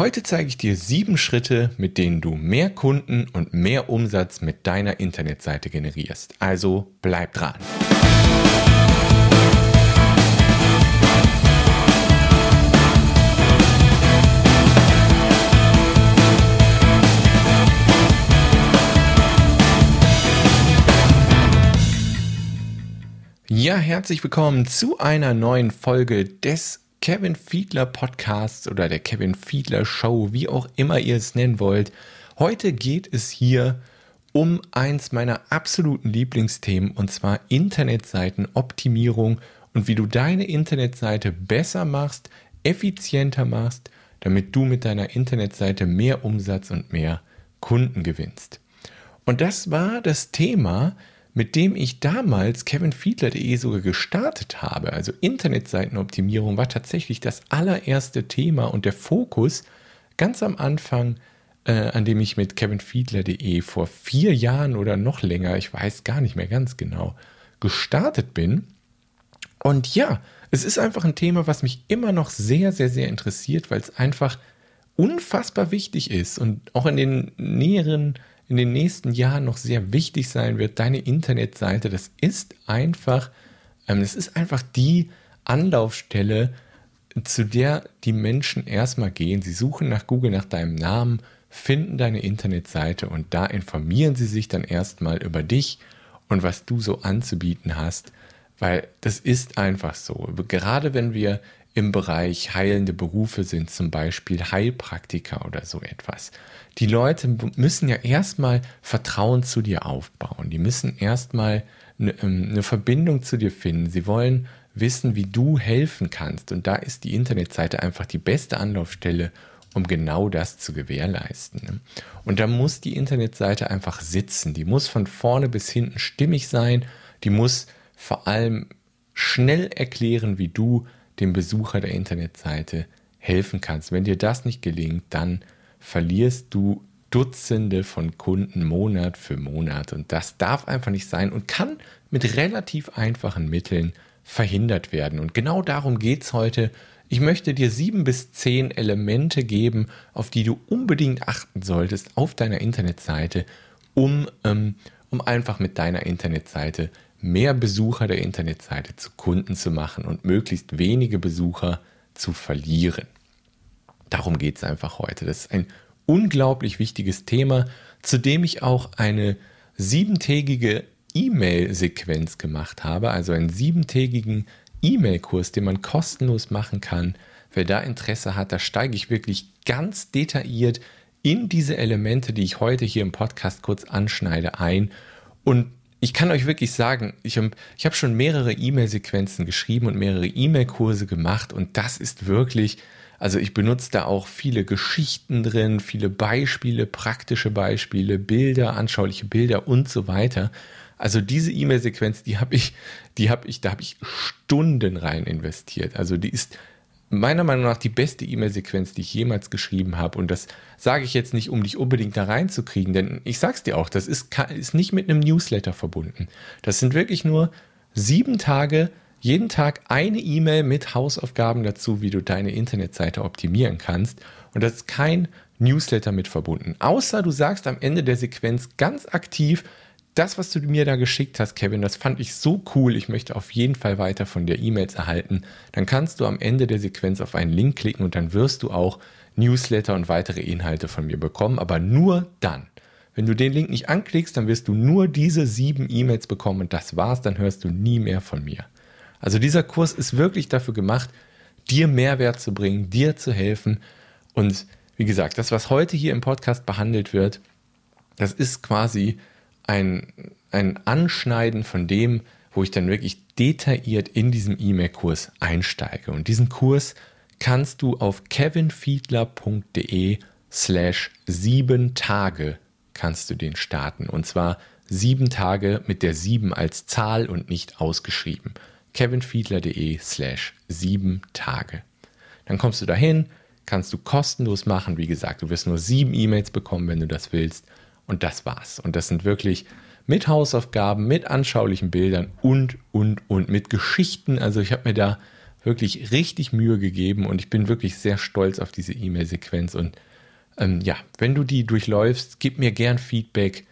Heute zeige ich dir sieben Schritte, mit denen du mehr Kunden und mehr Umsatz mit deiner Internetseite generierst. Also bleib dran. Ja, herzlich willkommen zu einer neuen Folge des Kevin Fiedler Podcast oder der Kevin Fiedler Show, wie auch immer ihr es nennen wollt. Heute geht es hier um eins meiner absoluten Lieblingsthemen und zwar Internetseitenoptimierung und wie du deine Internetseite besser machst, effizienter machst, damit du mit deiner Internetseite mehr Umsatz und mehr Kunden gewinnst. Und das war das Thema, mit dem ich damals kevinfiedler.de sogar gestartet habe. Also Internetseitenoptimierung war tatsächlich das allererste Thema und der Fokus ganz am Anfang, äh, an dem ich mit kevinfiedler.de vor vier Jahren oder noch länger, ich weiß gar nicht mehr ganz genau, gestartet bin. Und ja, es ist einfach ein Thema, was mich immer noch sehr, sehr, sehr interessiert, weil es einfach unfassbar wichtig ist und auch in den näheren in den nächsten Jahren noch sehr wichtig sein wird, deine Internetseite, das ist einfach, ähm, das ist einfach die Anlaufstelle, zu der die Menschen erstmal gehen. Sie suchen nach Google nach deinem Namen, finden deine Internetseite und da informieren sie sich dann erstmal über dich und was du so anzubieten hast, weil das ist einfach so. Gerade wenn wir im Bereich heilende Berufe sind, zum Beispiel Heilpraktiker oder so etwas. Die Leute müssen ja erstmal Vertrauen zu dir aufbauen. Die müssen erstmal eine, ähm, eine Verbindung zu dir finden. Sie wollen wissen, wie du helfen kannst. Und da ist die Internetseite einfach die beste Anlaufstelle, um genau das zu gewährleisten. Ne? Und da muss die Internetseite einfach sitzen. Die muss von vorne bis hinten stimmig sein. Die muss vor allem schnell erklären, wie du dem Besucher der Internetseite helfen kannst. Wenn dir das nicht gelingt, dann verlierst du Dutzende von Kunden Monat für Monat. Und das darf einfach nicht sein und kann mit relativ einfachen Mitteln verhindert werden. Und genau darum geht es heute. Ich möchte dir sieben bis zehn Elemente geben, auf die du unbedingt achten solltest auf deiner Internetseite, um, ähm, um einfach mit deiner Internetseite mehr Besucher der Internetseite zu Kunden zu machen und möglichst wenige Besucher zu verlieren. Darum geht es einfach heute. Das ist ein unglaublich wichtiges Thema, zu dem ich auch eine siebentägige E-Mail-Sequenz gemacht habe, also einen siebentägigen E-Mail-Kurs, den man kostenlos machen kann. Wer da Interesse hat, da steige ich wirklich ganz detailliert in diese Elemente, die ich heute hier im Podcast kurz anschneide, ein und ich kann euch wirklich sagen, ich habe ich hab schon mehrere E-Mail-Sequenzen geschrieben und mehrere E-Mail-Kurse gemacht und das ist wirklich, also ich benutze da auch viele Geschichten drin, viele Beispiele, praktische Beispiele, Bilder, anschauliche Bilder und so weiter. Also diese E-Mail-Sequenz, die habe ich, die habe ich, da habe ich Stunden rein investiert. Also die ist meiner Meinung nach die beste E-Mail-Sequenz, die ich jemals geschrieben habe. Und das sage ich jetzt nicht, um dich unbedingt da reinzukriegen, denn ich sag's dir auch, das ist, ist nicht mit einem Newsletter verbunden. Das sind wirklich nur sieben Tage, jeden Tag eine E-Mail mit Hausaufgaben dazu, wie du deine Internetseite optimieren kannst. Und das ist kein Newsletter mit verbunden. Außer du sagst am Ende der Sequenz ganz aktiv, das, was du mir da geschickt hast, Kevin, das fand ich so cool. Ich möchte auf jeden Fall weiter von dir E-Mails erhalten. Dann kannst du am Ende der Sequenz auf einen Link klicken und dann wirst du auch Newsletter und weitere Inhalte von mir bekommen, aber nur dann. Wenn du den Link nicht anklickst, dann wirst du nur diese sieben E-Mails bekommen und das war's, dann hörst du nie mehr von mir. Also dieser Kurs ist wirklich dafür gemacht, dir Mehrwert zu bringen, dir zu helfen und wie gesagt, das, was heute hier im Podcast behandelt wird, das ist quasi ein, ein Anschneiden von dem, wo ich dann wirklich detailliert in diesem E-Mail-Kurs einsteige. Und diesen Kurs kannst du auf kevinfiedler.de slash sieben Tage kannst du den starten. Und zwar sieben Tage mit der sieben als Zahl und nicht ausgeschrieben. kevinfiedler.de slash sieben Tage. Dann kommst du dahin, kannst du kostenlos machen. Wie gesagt, du wirst nur sieben E-Mails bekommen, wenn du das willst. Und das war's. Und das sind wirklich mit Hausaufgaben, mit anschaulichen Bildern und, und, und, mit Geschichten. Also ich habe mir da wirklich richtig Mühe gegeben und ich bin wirklich sehr stolz auf diese E-Mail-Sequenz. Und ähm, ja, wenn du die durchläufst, gib mir gern Feedback.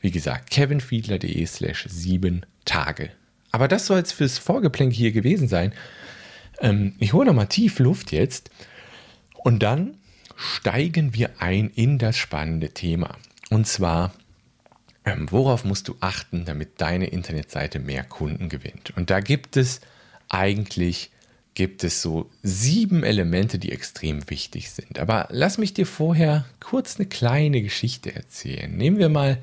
Wie gesagt, kevinfiedler.de slash sieben Tage. Aber das soll es fürs Vorgeplänk hier gewesen sein. Ähm, ich hole nochmal tief Luft jetzt und dann steigen wir ein in das spannende Thema. Und zwar, ähm, worauf musst du achten, damit deine Internetseite mehr Kunden gewinnt? Und da gibt es eigentlich gibt es so sieben Elemente, die extrem wichtig sind. Aber lass mich dir vorher kurz eine kleine Geschichte erzählen. Nehmen wir mal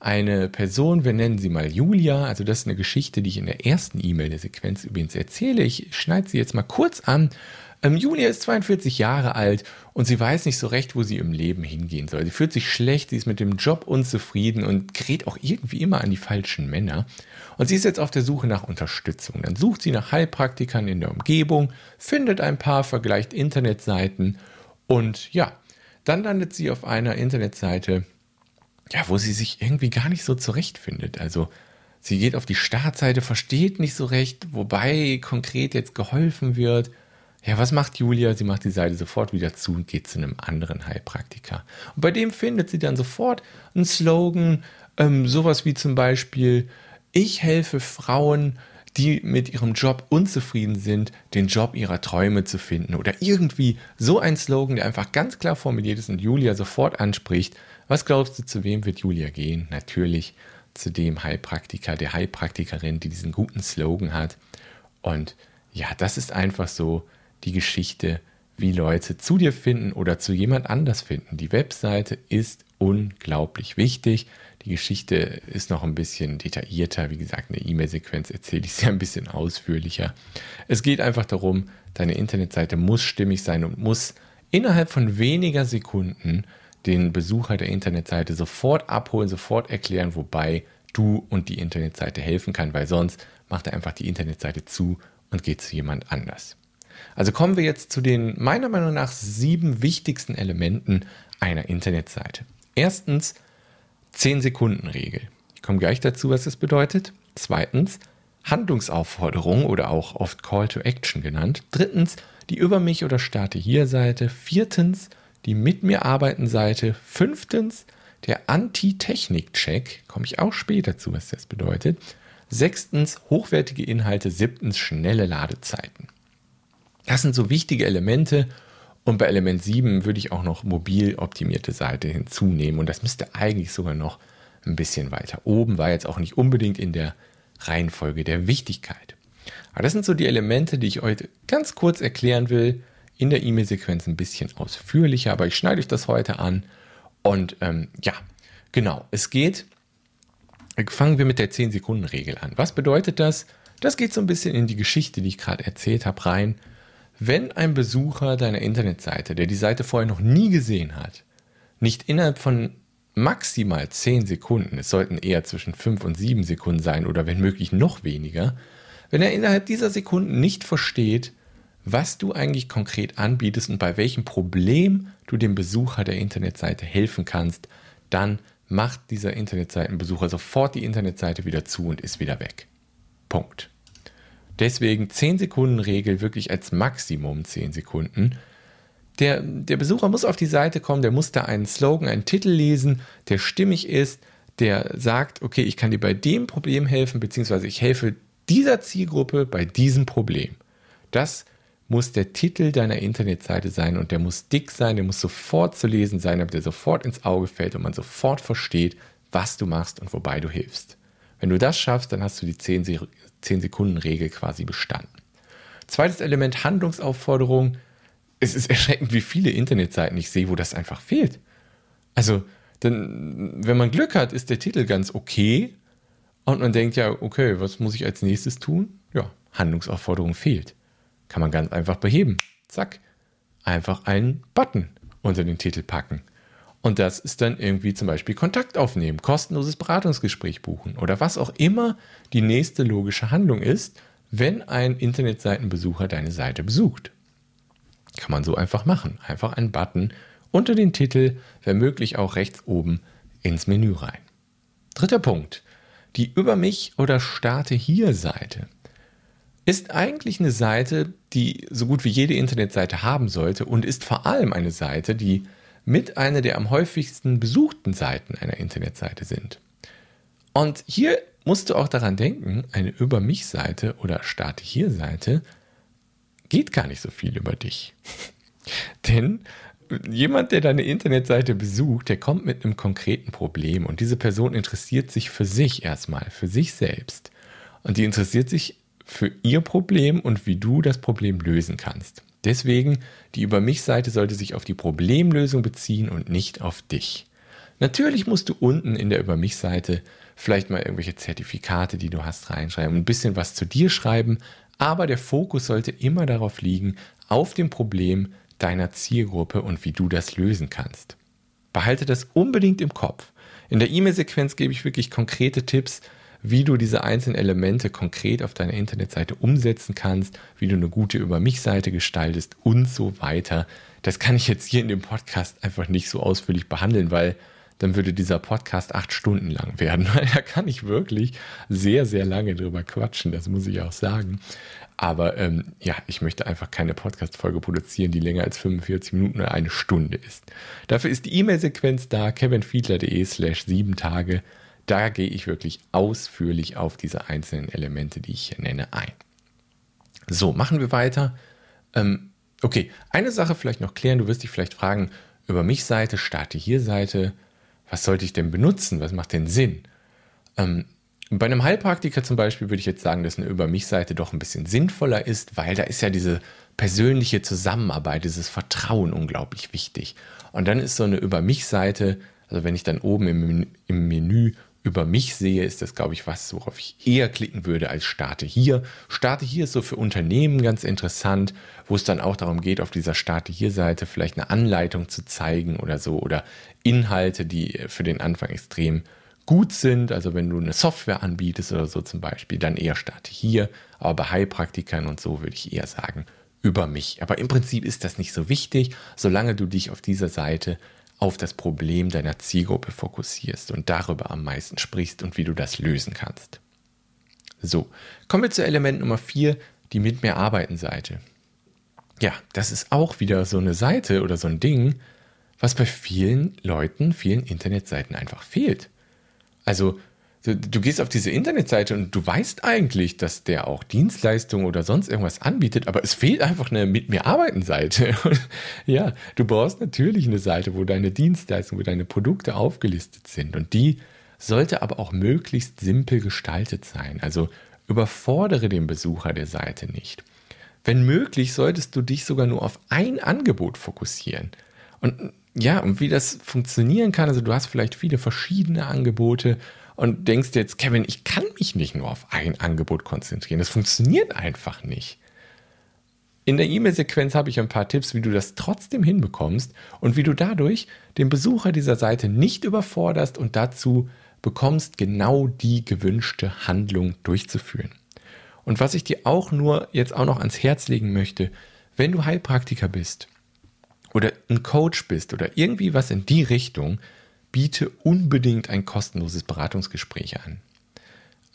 eine Person, wir nennen sie mal Julia. Also das ist eine Geschichte, die ich in der ersten E-Mail der Sequenz übrigens erzähle. Ich schneide sie jetzt mal kurz an. Ähm, Julia ist 42 Jahre alt und sie weiß nicht so recht, wo sie im Leben hingehen soll. Sie fühlt sich schlecht, sie ist mit dem Job unzufrieden und gerät auch irgendwie immer an die falschen Männer. Und sie ist jetzt auf der Suche nach Unterstützung. Dann sucht sie nach Heilpraktikern in der Umgebung, findet ein paar, vergleicht Internetseiten und ja, dann landet sie auf einer Internetseite, ja, wo sie sich irgendwie gar nicht so zurechtfindet. Also sie geht auf die Startseite, versteht nicht so recht, wobei konkret jetzt geholfen wird. Ja, was macht Julia? Sie macht die Seite sofort wieder zu und geht zu einem anderen Heilpraktiker. Und bei dem findet sie dann sofort einen Slogan, ähm, sowas wie zum Beispiel, ich helfe Frauen, die mit ihrem Job unzufrieden sind, den Job ihrer Träume zu finden. Oder irgendwie so ein Slogan, der einfach ganz klar formuliert ist und Julia sofort anspricht. Was glaubst du, zu wem wird Julia gehen? Natürlich zu dem Heilpraktiker, der Heilpraktikerin, die diesen guten Slogan hat. Und ja, das ist einfach so die Geschichte, wie Leute zu dir finden oder zu jemand anders finden. Die Webseite ist unglaublich wichtig. Die Geschichte ist noch ein bisschen detaillierter. Wie gesagt, eine E-Mail-Sequenz erzähle ich sie ein bisschen ausführlicher. Es geht einfach darum, deine Internetseite muss stimmig sein und muss innerhalb von weniger Sekunden den Besucher der Internetseite sofort abholen, sofort erklären, wobei du und die Internetseite helfen kann, weil sonst macht er einfach die Internetseite zu und geht zu jemand anders. Also kommen wir jetzt zu den meiner Meinung nach sieben wichtigsten Elementen einer Internetseite. Erstens 10-Sekunden-Regel. Ich komme gleich dazu, was das bedeutet. Zweitens Handlungsaufforderung oder auch oft Call to Action genannt. Drittens die Über mich oder Starte hier Seite. Viertens die Mit mir arbeiten Seite. Fünftens der Anti-Technik-Check. Komme ich auch später zu, was das bedeutet. Sechstens hochwertige Inhalte. Siebtens schnelle Ladezeiten. Das sind so wichtige Elemente. Und bei Element 7 würde ich auch noch mobil optimierte Seite hinzunehmen. Und das müsste eigentlich sogar noch ein bisschen weiter oben, war jetzt auch nicht unbedingt in der Reihenfolge der Wichtigkeit. Aber das sind so die Elemente, die ich heute ganz kurz erklären will. In der E-Mail-Sequenz ein bisschen ausführlicher, aber ich schneide euch das heute an. Und ähm, ja, genau, es geht. Fangen wir mit der 10-Sekunden-Regel an. Was bedeutet das? Das geht so ein bisschen in die Geschichte, die ich gerade erzählt habe, rein. Wenn ein Besucher deiner Internetseite, der die Seite vorher noch nie gesehen hat, nicht innerhalb von maximal 10 Sekunden, es sollten eher zwischen 5 und 7 Sekunden sein oder wenn möglich noch weniger, wenn er innerhalb dieser Sekunden nicht versteht, was du eigentlich konkret anbietest und bei welchem Problem du dem Besucher der Internetseite helfen kannst, dann macht dieser Internetseitenbesucher sofort die Internetseite wieder zu und ist wieder weg. Punkt. Deswegen 10 Sekunden Regel wirklich als Maximum 10 Sekunden. Der, der Besucher muss auf die Seite kommen, der muss da einen Slogan, einen Titel lesen, der stimmig ist, der sagt, okay, ich kann dir bei dem Problem helfen, beziehungsweise ich helfe dieser Zielgruppe bei diesem Problem. Das muss der Titel deiner Internetseite sein und der muss dick sein, der muss sofort zu lesen sein, damit der sofort ins Auge fällt und man sofort versteht, was du machst und wobei du hilfst. Wenn du das schaffst, dann hast du die 10, 10-Sekunden-Regel quasi bestanden. Zweites Element Handlungsaufforderung. Es ist erschreckend, wie viele Internetseiten ich sehe, wo das einfach fehlt. Also, denn, wenn man Glück hat, ist der Titel ganz okay. Und man denkt ja, okay, was muss ich als nächstes tun? Ja, Handlungsaufforderung fehlt. Kann man ganz einfach beheben. Zack. Einfach einen Button unter den Titel packen. Und das ist dann irgendwie zum Beispiel Kontakt aufnehmen, kostenloses Beratungsgespräch buchen oder was auch immer die nächste logische Handlung ist, wenn ein Internetseitenbesucher deine Seite besucht. Kann man so einfach machen. Einfach einen Button unter den Titel, wenn möglich auch rechts oben ins Menü rein. Dritter Punkt. Die Über mich oder Starte hier Seite. ist eigentlich eine Seite, die so gut wie jede Internetseite haben sollte und ist vor allem eine Seite, die mit einer der am häufigsten besuchten Seiten einer Internetseite sind. Und hier musst du auch daran denken, eine Über mich-Seite oder Starte hier-Seite geht gar nicht so viel über dich. Denn jemand, der deine Internetseite besucht, der kommt mit einem konkreten Problem und diese Person interessiert sich für sich erstmal, für sich selbst. Und die interessiert sich für ihr Problem und wie du das Problem lösen kannst. Deswegen, die Über mich-Seite sollte sich auf die Problemlösung beziehen und nicht auf dich. Natürlich musst du unten in der Über mich-Seite vielleicht mal irgendwelche Zertifikate, die du hast, reinschreiben, ein bisschen was zu dir schreiben, aber der Fokus sollte immer darauf liegen, auf dem Problem deiner Zielgruppe und wie du das lösen kannst. Behalte das unbedingt im Kopf. In der E-Mail-Sequenz gebe ich wirklich konkrete Tipps, wie du diese einzelnen Elemente konkret auf deiner Internetseite umsetzen kannst, wie du eine gute Über mich-Seite gestaltest und so weiter. Das kann ich jetzt hier in dem Podcast einfach nicht so ausführlich behandeln, weil dann würde dieser Podcast acht Stunden lang werden. da kann ich wirklich sehr, sehr lange drüber quatschen, das muss ich auch sagen. Aber ähm, ja, ich möchte einfach keine Podcast-Folge produzieren, die länger als 45 Minuten oder eine Stunde ist. Dafür ist die E-Mail-Sequenz da, kevinfiedler.de slash sieben Tage. Da gehe ich wirklich ausführlich auf diese einzelnen Elemente, die ich hier nenne, ein. So, machen wir weiter. Ähm, okay, eine Sache vielleicht noch klären. Du wirst dich vielleicht fragen, über mich Seite, starte hier Seite. Was sollte ich denn benutzen? Was macht denn Sinn? Ähm, bei einem Heilpraktiker zum Beispiel würde ich jetzt sagen, dass eine Über mich Seite doch ein bisschen sinnvoller ist, weil da ist ja diese persönliche Zusammenarbeit, dieses Vertrauen unglaublich wichtig. Und dann ist so eine Über mich Seite, also wenn ich dann oben im, im Menü über mich sehe, ist das, glaube ich, was, worauf ich eher klicken würde als Starte hier. Starte hier ist so für Unternehmen ganz interessant, wo es dann auch darum geht, auf dieser Starte hier Seite vielleicht eine Anleitung zu zeigen oder so oder Inhalte, die für den Anfang extrem gut sind. Also wenn du eine Software anbietest oder so zum Beispiel, dann eher Starte hier. Aber bei Heilpraktikern und so würde ich eher sagen, über mich. Aber im Prinzip ist das nicht so wichtig, solange du dich auf dieser Seite auf das Problem deiner Zielgruppe fokussierst und darüber am meisten sprichst und wie du das lösen kannst. So, kommen wir zu Element Nummer 4, die mit mir arbeiten Seite. Ja, das ist auch wieder so eine Seite oder so ein Ding, was bei vielen Leuten, vielen Internetseiten einfach fehlt. Also Du, gehst auf diese Internetseite und du weißt eigentlich, dass der auch Dienstleistungen oder sonst irgendwas anbietet, aber es fehlt einfach eine Mit mir arbeiten Seite. ja, du brauchst natürlich eine Seite, wo deine Dienstleistungen, wo deine Produkte aufgelistet sind und die sollte aber auch möglichst simpel gestaltet sein. Also überfordere den Besucher der Seite nicht. Wenn möglich, solltest du dich sogar nur auf ein Angebot fokussieren. Und ja, und wie das funktionieren kann, also du hast vielleicht viele verschiedene Angebote und denkst jetzt, Kevin, ich kann mich nicht nur auf ein Angebot konzentrieren. Das funktioniert einfach nicht. In der E-Mail-Sequenz habe ich ein paar Tipps, wie du das trotzdem hinbekommst und wie du dadurch den Besucher dieser Seite nicht überforderst und dazu bekommst, genau die gewünschte Handlung durchzuführen. Und was ich dir auch nur jetzt auch noch ans Herz legen möchte, wenn du Heilpraktiker bist oder ein Coach bist oder irgendwie was in die Richtung, biete unbedingt ein kostenloses Beratungsgespräch an.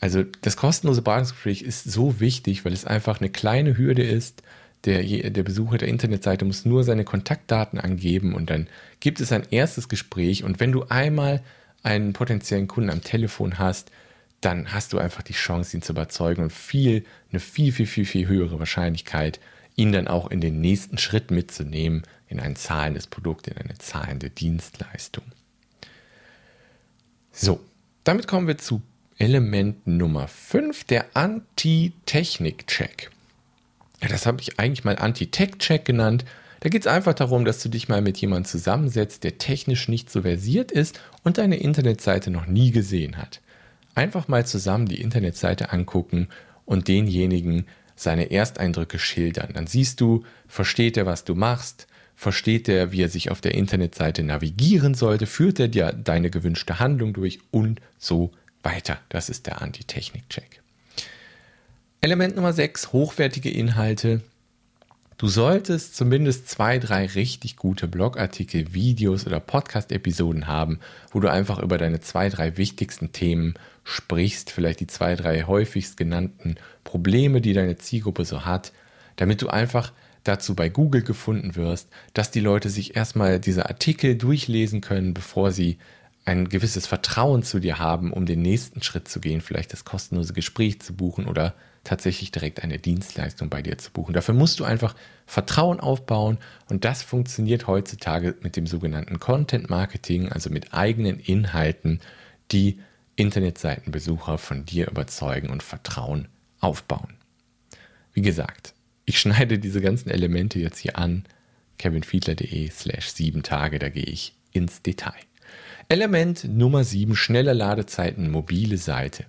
Also das kostenlose Beratungsgespräch ist so wichtig, weil es einfach eine kleine Hürde ist. Der, der Besucher der Internetseite muss nur seine Kontaktdaten angeben und dann gibt es ein erstes Gespräch. Und wenn du einmal einen potenziellen Kunden am Telefon hast, dann hast du einfach die Chance, ihn zu überzeugen und viel, eine viel, viel, viel, viel höhere Wahrscheinlichkeit, ihn dann auch in den nächsten Schritt mitzunehmen, in ein zahlendes Produkt, in eine zahlende Dienstleistung. So, damit kommen wir zu Element Nummer 5, der Anti-Technik-Check. Ja, das habe ich eigentlich mal Anti-Tech-Check genannt. Da geht es einfach darum, dass du dich mal mit jemandem zusammensetzt, der technisch nicht so versiert ist und deine Internetseite noch nie gesehen hat. Einfach mal zusammen die Internetseite angucken und denjenigen seine Ersteindrücke schildern. Dann siehst du, versteht er, was du machst, Versteht er, wie er sich auf der Internetseite navigieren sollte? Führt er dir deine gewünschte Handlung durch? Und so weiter. Das ist der Antitechnik-Check. Element Nummer 6, hochwertige Inhalte. Du solltest zumindest zwei, drei richtig gute Blogartikel, Videos oder Podcast-Episoden haben, wo du einfach über deine zwei, drei wichtigsten Themen sprichst, vielleicht die zwei, drei häufigst genannten Probleme, die deine Zielgruppe so hat, damit du einfach dazu bei Google gefunden wirst, dass die Leute sich erstmal diese Artikel durchlesen können, bevor sie ein gewisses Vertrauen zu dir haben, um den nächsten Schritt zu gehen, vielleicht das kostenlose Gespräch zu buchen oder tatsächlich direkt eine Dienstleistung bei dir zu buchen. Dafür musst du einfach Vertrauen aufbauen und das funktioniert heutzutage mit dem sogenannten Content Marketing, also mit eigenen Inhalten, die Internetseitenbesucher von dir überzeugen und Vertrauen aufbauen. Wie gesagt, ich schneide diese ganzen Elemente jetzt hier an, kevinfiedler.de slash sieben Tage, da gehe ich ins Detail. Element Nummer 7, schnelle Ladezeiten, mobile Seite.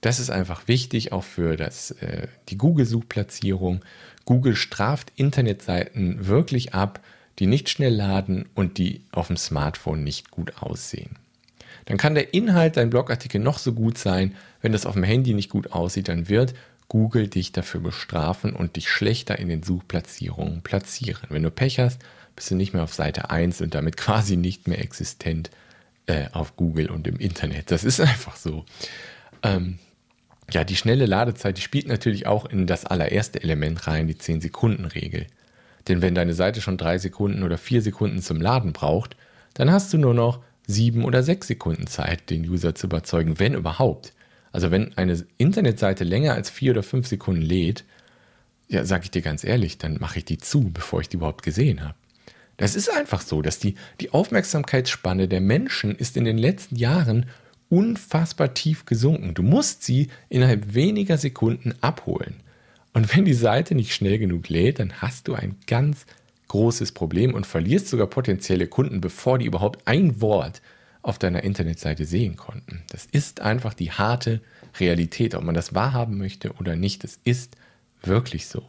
Das ist einfach wichtig, auch für das, äh, die Google-Suchplatzierung. Google straft Internetseiten wirklich ab, die nicht schnell laden und die auf dem Smartphone nicht gut aussehen. Dann kann der Inhalt dein Blogartikel noch so gut sein, wenn das auf dem Handy nicht gut aussieht, dann wird Google dich dafür bestrafen und dich schlechter in den Suchplatzierungen platzieren. Wenn du Pech hast, bist du nicht mehr auf Seite 1 und damit quasi nicht mehr existent äh, auf Google und im Internet. Das ist einfach so. Ähm, ja, die schnelle Ladezeit, die spielt natürlich auch in das allererste Element rein, die 10-Sekunden-Regel. Denn wenn deine Seite schon drei Sekunden oder vier Sekunden zum Laden braucht, dann hast du nur noch sieben oder sechs Sekunden Zeit, den User zu überzeugen, wenn überhaupt. Also wenn eine Internetseite länger als vier oder fünf Sekunden lädt, ja, sage ich dir ganz ehrlich, dann mache ich die zu, bevor ich die überhaupt gesehen habe. Das ist einfach so, dass die, die Aufmerksamkeitsspanne der Menschen ist in den letzten Jahren unfassbar tief gesunken. Du musst sie innerhalb weniger Sekunden abholen. Und wenn die Seite nicht schnell genug lädt, dann hast du ein ganz großes Problem und verlierst sogar potenzielle Kunden, bevor die überhaupt ein Wort auf deiner Internetseite sehen konnten. Das ist einfach die harte Realität, ob man das wahrhaben möchte oder nicht. Es ist wirklich so.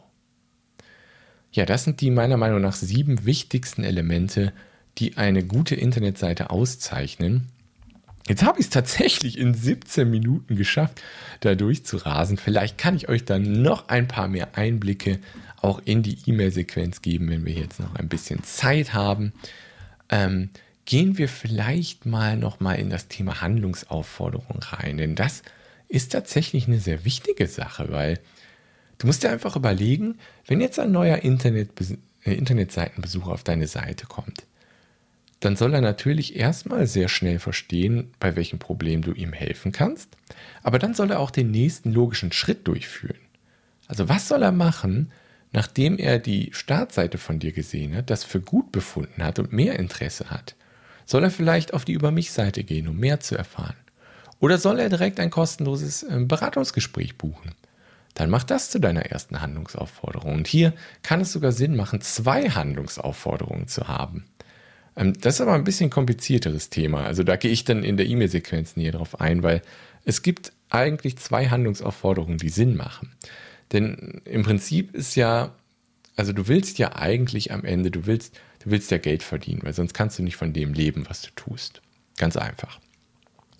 Ja, das sind die meiner Meinung nach sieben wichtigsten Elemente, die eine gute Internetseite auszeichnen. Jetzt habe ich es tatsächlich in 17 Minuten geschafft, da durchzurasen. Vielleicht kann ich euch dann noch ein paar mehr Einblicke auch in die E-Mail-Sequenz geben, wenn wir jetzt noch ein bisschen Zeit haben. Ähm, gehen wir vielleicht mal noch mal in das Thema Handlungsaufforderung rein, denn das ist tatsächlich eine sehr wichtige Sache, weil Du musst dir einfach überlegen, wenn jetzt ein neuer Internet, äh, Internetseitenbesucher auf deine Seite kommt, dann soll er natürlich erstmal sehr schnell verstehen, bei welchem Problem du ihm helfen kannst, aber dann soll er auch den nächsten logischen Schritt durchführen. Also was soll er machen, nachdem er die Startseite von dir gesehen hat, das für gut befunden hat und mehr Interesse hat? Soll er vielleicht auf die Über mich Seite gehen, um mehr zu erfahren? Oder soll er direkt ein kostenloses ähm, Beratungsgespräch buchen? dann mach das zu deiner ersten Handlungsaufforderung. Und hier kann es sogar Sinn machen, zwei Handlungsaufforderungen zu haben. Ähm, das ist aber ein bisschen komplizierteres Thema. Also da gehe ich dann in der E-Mail-Sequenz näher drauf ein, weil es gibt eigentlich zwei Handlungsaufforderungen, die Sinn machen. Denn im Prinzip ist ja, also du willst ja eigentlich am Ende, du willst, du willst ja Geld verdienen, weil sonst kannst du nicht von dem leben, was du tust. Ganz einfach.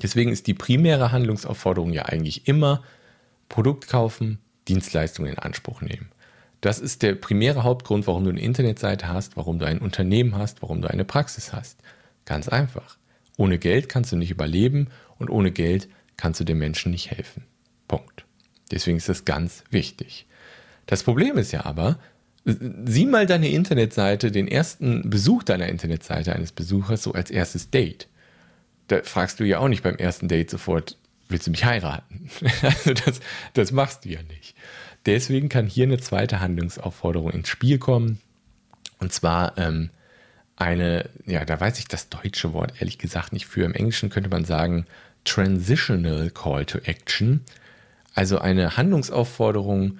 Deswegen ist die primäre Handlungsaufforderung ja eigentlich immer, Produkt kaufen, Dienstleistungen in Anspruch nehmen. Das ist der primäre Hauptgrund, warum du eine Internetseite hast, warum du ein Unternehmen hast, warum du eine Praxis hast. Ganz einfach. Ohne Geld kannst du nicht überleben und ohne Geld kannst du den Menschen nicht helfen. Punkt. Deswegen ist das ganz wichtig. Das Problem ist ja aber, sieh mal deine Internetseite, den ersten Besuch deiner Internetseite eines Besuchers so als erstes Date. Da fragst du ja auch nicht beim ersten Date sofort, willst du mich heiraten? also das, das machst du ja nicht. Deswegen kann hier eine zweite Handlungsaufforderung ins Spiel kommen. Und zwar ähm, eine, ja, da weiß ich das deutsche Wort ehrlich gesagt nicht für. Im Englischen könnte man sagen Transitional Call to Action. Also eine Handlungsaufforderung,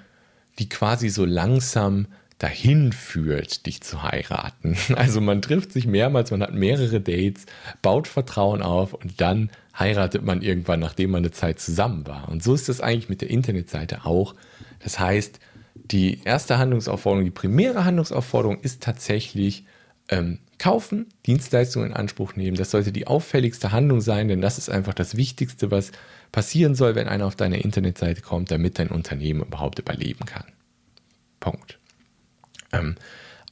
die quasi so langsam dahin führt, dich zu heiraten. Also man trifft sich mehrmals, man hat mehrere Dates, baut Vertrauen auf und dann heiratet man irgendwann, nachdem man eine Zeit zusammen war. Und so ist das eigentlich mit der Internetseite auch. Das heißt, die erste Handlungsaufforderung, die primäre Handlungsaufforderung ist tatsächlich ähm, kaufen, Dienstleistungen in Anspruch nehmen. Das sollte die auffälligste Handlung sein, denn das ist einfach das Wichtigste, was passieren soll, wenn einer auf deine Internetseite kommt, damit dein Unternehmen überhaupt überleben kann. Punkt. Ähm,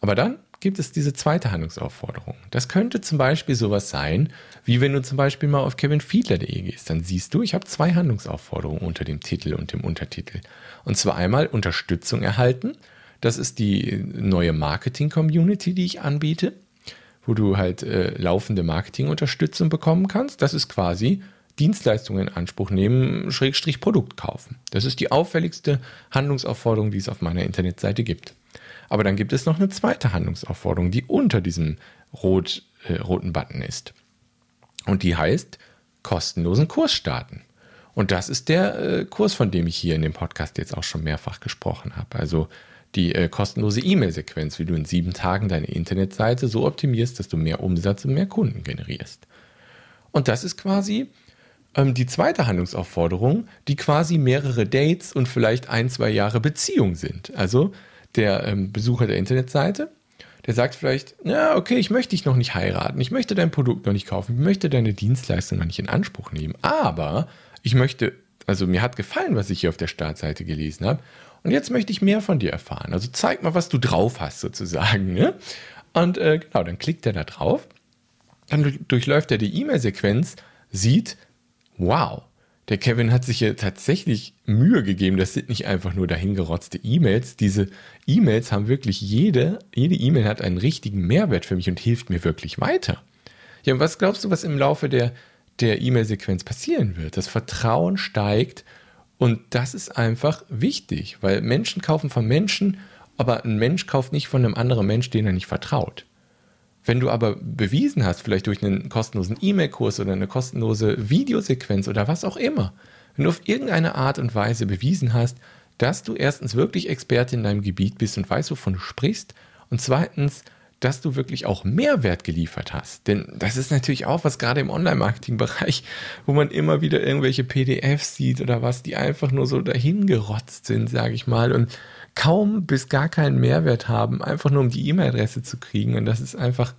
aber dann gibt es diese zweite Handlungsaufforderung. Das könnte zum Beispiel sowas sein, wie wenn du zum Beispiel mal auf kevinfiedler.de gehst. Dann siehst du, ich habe zwei Handlungsaufforderungen unter dem Titel und dem Untertitel. Und zwar einmal Unterstützung erhalten. Das ist die neue Marketing-Community, die ich anbiete, wo du halt äh, laufende Marketing-Unterstützung bekommen kannst. Das ist quasi Dienstleistungen in Anspruch nehmen, Schrägstrich Produkt kaufen. Das ist die auffälligste Handlungsaufforderung, die es auf meiner Internetseite gibt. Aber dann gibt es noch eine zweite Handlungsaufforderung, die unter diesem rot, äh, roten Button ist. Und die heißt kostenlosen Kurs starten. Und das ist der äh, Kurs, von dem ich hier in dem Podcast jetzt auch schon mehrfach gesprochen habe. Also die äh, kostenlose E-Mail-Sequenz, wie du in sieben Tagen deine Internetseite so optimierst, dass du mehr Umsatz und mehr Kunden generierst. Und das ist quasi ähm, die zweite Handlungsaufforderung, die quasi mehrere Dates und vielleicht ein, zwei Jahre Beziehung sind. Also der ähm, Besucher der Internetseite, der sagt vielleicht, ja, okay, ich möchte dich noch nicht heiraten, ich möchte dein Produkt noch nicht kaufen, ich möchte deine Dienstleistung noch nicht in Anspruch nehmen, aber ich möchte, also mir hat gefallen, was ich hier auf der Startseite gelesen habe und jetzt möchte ich mehr von dir erfahren. Also zeig mal, was du drauf hast sozusagen. Ne? Und äh, genau, dann klickt er da drauf, dann durchläuft er die E-Mail-Sequenz, sieht, wow, der Kevin hat sich hier tatsächlich Mühe gegeben. Das sind nicht einfach nur dahingerotzte E-Mails. Diese E-Mails haben wirklich jede, jede E-Mail hat einen richtigen Mehrwert für mich und hilft mir wirklich weiter. Ja, und was glaubst du, was im Laufe der, der E-Mail-Sequenz passieren wird? Das Vertrauen steigt und das ist einfach wichtig, weil Menschen kaufen von Menschen, aber ein Mensch kauft nicht von einem anderen Mensch, den er nicht vertraut. Wenn du aber bewiesen hast, vielleicht durch einen kostenlosen E-Mail-Kurs oder eine kostenlose Videosequenz oder was auch immer, wenn du auf irgendeine Art und Weise bewiesen hast, dass du erstens wirklich Experte in deinem Gebiet bist und weißt, wovon du sprichst, und zweitens, dass du wirklich auch Mehrwert geliefert hast. Denn das ist natürlich auch was gerade im Online-Marketing-Bereich, wo man immer wieder irgendwelche PDFs sieht oder was, die einfach nur so dahingerotzt sind, sage ich mal. Und kaum bis gar keinen Mehrwert haben, einfach nur um die E-Mail-Adresse zu kriegen. Und das ist einfach,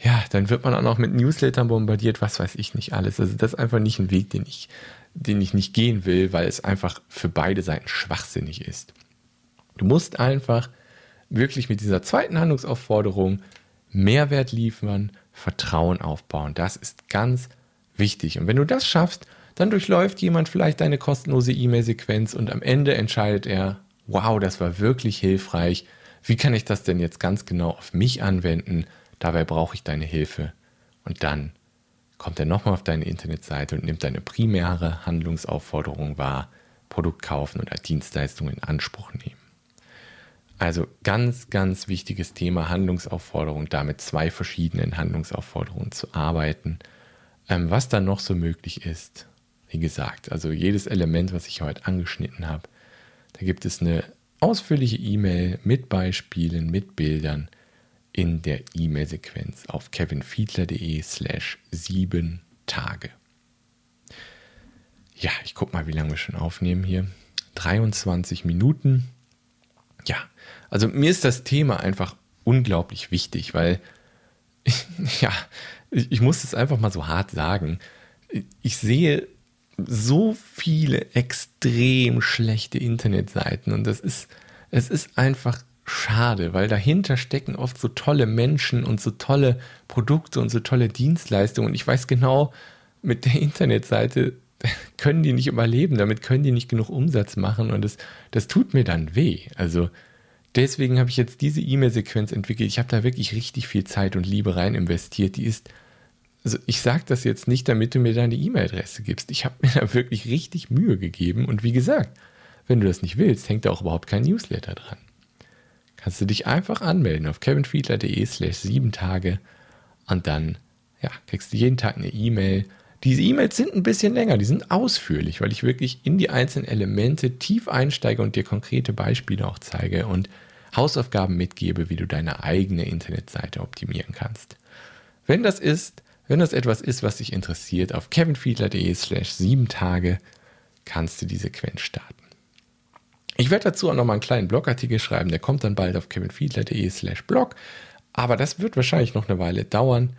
ja, dann wird man auch noch mit Newslettern bombardiert, was weiß ich nicht alles. Also das ist einfach nicht ein Weg, den ich, den ich nicht gehen will, weil es einfach für beide Seiten schwachsinnig ist. Du musst einfach wirklich mit dieser zweiten Handlungsaufforderung Mehrwert liefern, Vertrauen aufbauen. Das ist ganz wichtig. Und wenn du das schaffst, dann durchläuft jemand vielleicht deine kostenlose E-Mail-Sequenz und am Ende entscheidet er, wow, das war wirklich hilfreich. Wie kann ich das denn jetzt ganz genau auf mich anwenden? Dabei brauche ich deine Hilfe. Und dann kommt er nochmal auf deine Internetseite und nimmt deine primäre Handlungsaufforderung wahr, Produkt kaufen oder Dienstleistungen in Anspruch nehmen. Also ganz, ganz wichtiges Thema Handlungsaufforderung, da mit zwei verschiedenen Handlungsaufforderungen zu arbeiten. Ähm, was dann noch so möglich ist, wie gesagt, also jedes Element, was ich heute angeschnitten habe, da gibt es eine ausführliche E-Mail mit Beispielen, mit Bildern in der E-Mail-Sequenz auf kevinfiedler.de slash sieben Tage. Ja, ich gucke mal, wie lange wir schon aufnehmen hier. 23 Minuten. Ja, also mir ist das Thema einfach unglaublich wichtig, weil, ja, ich, ich muss es einfach mal so hart sagen. Ich sehe so viele extrem schlechte Internetseiten und das ist, es ist einfach schade, weil dahinter stecken oft so tolle Menschen und so tolle Produkte und so tolle Dienstleistungen und ich weiß genau, mit der Internetseite können die nicht überleben, damit können die nicht genug Umsatz machen und das, das tut mir dann weh. Also deswegen habe ich jetzt diese E-Mail-Sequenz entwickelt. Ich habe da wirklich richtig viel Zeit und Liebe rein investiert. Die ist also ich sage das jetzt nicht, damit du mir deine E-Mail-Adresse gibst. Ich habe mir da wirklich richtig Mühe gegeben. Und wie gesagt, wenn du das nicht willst, hängt da auch überhaupt kein Newsletter dran. Kannst du dich einfach anmelden auf kevinfiedler.de slash sieben Tage und dann ja, kriegst du jeden Tag eine E-Mail. Diese E-Mails sind ein bisschen länger, die sind ausführlich, weil ich wirklich in die einzelnen Elemente tief einsteige und dir konkrete Beispiele auch zeige und Hausaufgaben mitgebe, wie du deine eigene Internetseite optimieren kannst. Wenn das ist, wenn das etwas ist, was dich interessiert, auf kevinfiedler.de slash sieben Tage kannst du die Sequenz starten. Ich werde dazu auch nochmal einen kleinen Blogartikel schreiben, der kommt dann bald auf kevinfiedler.de slash blog, aber das wird wahrscheinlich noch eine Weile dauern.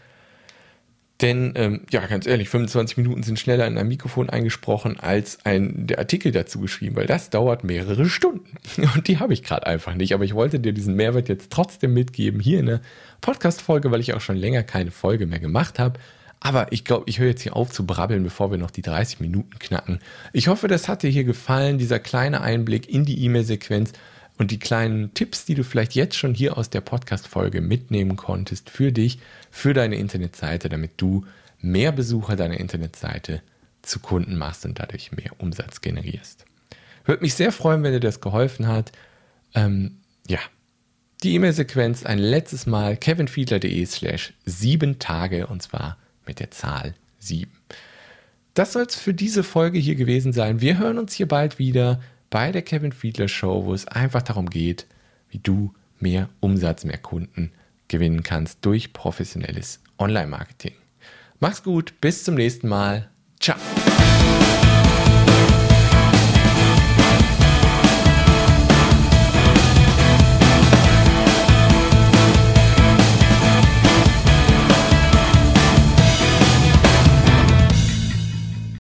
Denn, ähm, ja, ganz ehrlich, 25 Minuten sind schneller in ein Mikrofon eingesprochen als ein, der Artikel dazu geschrieben, weil das dauert mehrere Stunden. Und die habe ich gerade einfach nicht. Aber ich wollte dir diesen Mehrwert jetzt trotzdem mitgeben, hier in der Podcast-Folge, weil ich auch schon länger keine Folge mehr gemacht habe. Aber ich glaube, ich höre jetzt hier auf zu brabbeln, bevor wir noch die 30 Minuten knacken. Ich hoffe, das hat dir hier gefallen, dieser kleine Einblick in die E-Mail-Sequenz und die kleinen Tipps, die du vielleicht jetzt schon hier aus der Podcast-Folge mitnehmen konntest für dich, für deine Internetseite, damit du mehr Besucher deiner Internetseite zu Kunden machst und dadurch mehr Umsatz generierst. Würde mich sehr freuen, wenn dir das geholfen hat. Ähm, ja, die E-Mail-Sequenz ein letztes Mal kevinfiedler.de slash sieben Tage und zwar mit der Zahl sieben. Das soll es für diese Folge hier gewesen sein. Wir hören uns hier bald wieder bei der Kevin Fiedler Show, wo es einfach darum geht, wie du mehr Umsatz, mehr Kunden gewinnen kannst durch professionelles Online-Marketing. Mach's gut, bis zum nächsten Mal. Ciao.